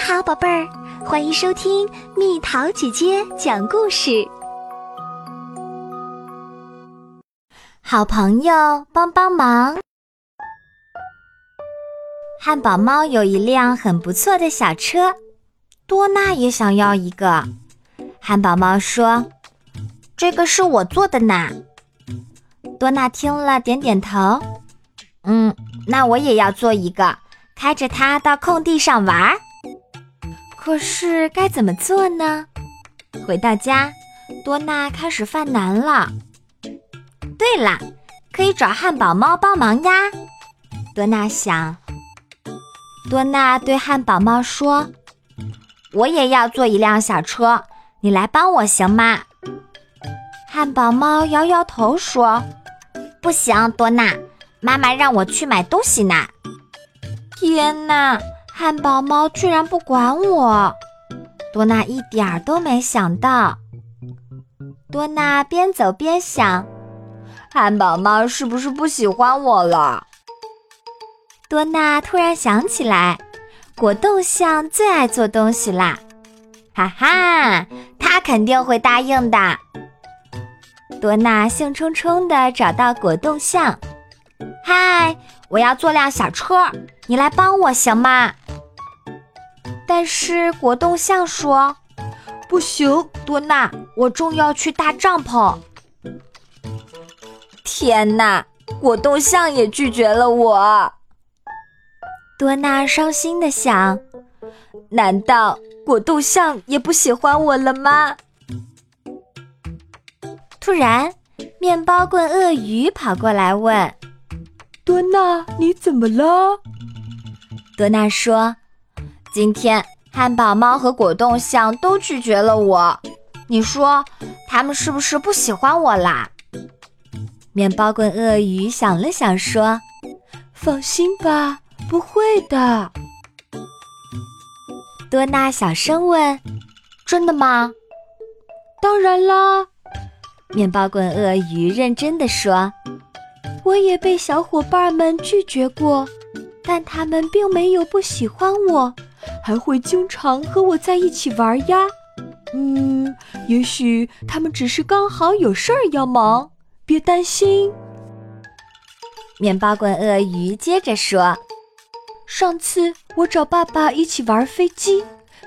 好，宝贝儿，欢迎收听蜜桃姐姐讲故事。好朋友帮帮忙。汉堡猫有一辆很不错的小车，多娜也想要一个。汉堡猫说：“这个是我做的呢。”多娜听了点点头：“嗯，那我也要做一个，开着它到空地上玩。”可是该怎么做呢？回到家，多娜开始犯难了。对了，可以找汉堡猫帮忙呀。多娜想。多娜对汉堡猫说：“我也要做一辆小车，你来帮我行吗？”汉堡猫摇摇头说：“不行，多娜，妈妈让我去买东西呢。”天哪！汉堡猫居然不管我，多娜一点儿都没想到。多娜边走边想，汉堡猫是不是不喜欢我了？多娜突然想起来，果冻象最爱做东西啦！哈哈，他肯定会答应的。多娜兴冲冲地找到果冻象，嗨，我要做辆小车，你来帮我行吗？但是果冻象说：“不行，多娜，我正要去搭帐篷。”天哪，果冻象也拒绝了我。多娜伤心的想：“难道果冻象也不喜欢我了吗？”突然，面包棍鳄鱼跑过来问：“多娜，你怎么了？”多娜说。今天汉堡猫和果冻象都拒绝了我，你说他们是不是不喜欢我啦？面包棍鳄鱼想了想说：“放心吧，不会的。”多娜小声问：“真的吗？”“当然啦。”面包棍鳄鱼认真的说：“我也被小伙伴们拒绝过，但他们并没有不喜欢我。”还会经常和我在一起玩呀，嗯，也许他们只是刚好有事儿要忙，别担心。面包棍鳄鱼接着说：“上次我找爸爸一起玩飞机，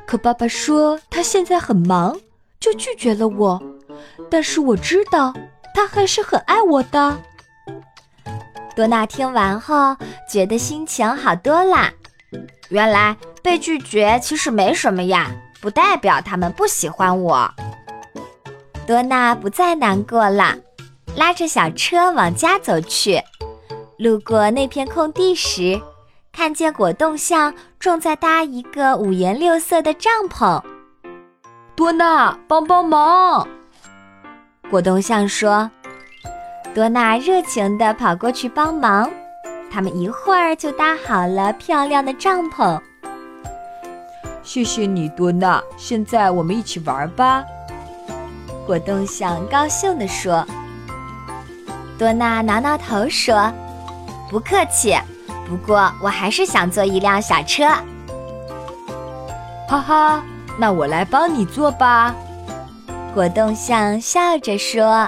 可爸爸说他现在很忙，就拒绝了我。但是我知道他还是很爱我的。”多娜听完后觉得心情好多啦。原来被拒绝其实没什么呀，不代表他们不喜欢我。多娜不再难过了，拉着小车往家走去。路过那片空地时，看见果冻象正在搭一个五颜六色的帐篷。多娜，帮帮忙！果冻象说。多娜热情地跑过去帮忙。他们一会儿就搭好了漂亮的帐篷。谢谢你，多娜。现在我们一起玩吧。果冻象高兴地说。多娜挠挠头说：“不客气，不过我还是想坐一辆小车。”哈哈，那我来帮你做吧。果冻象笑着说。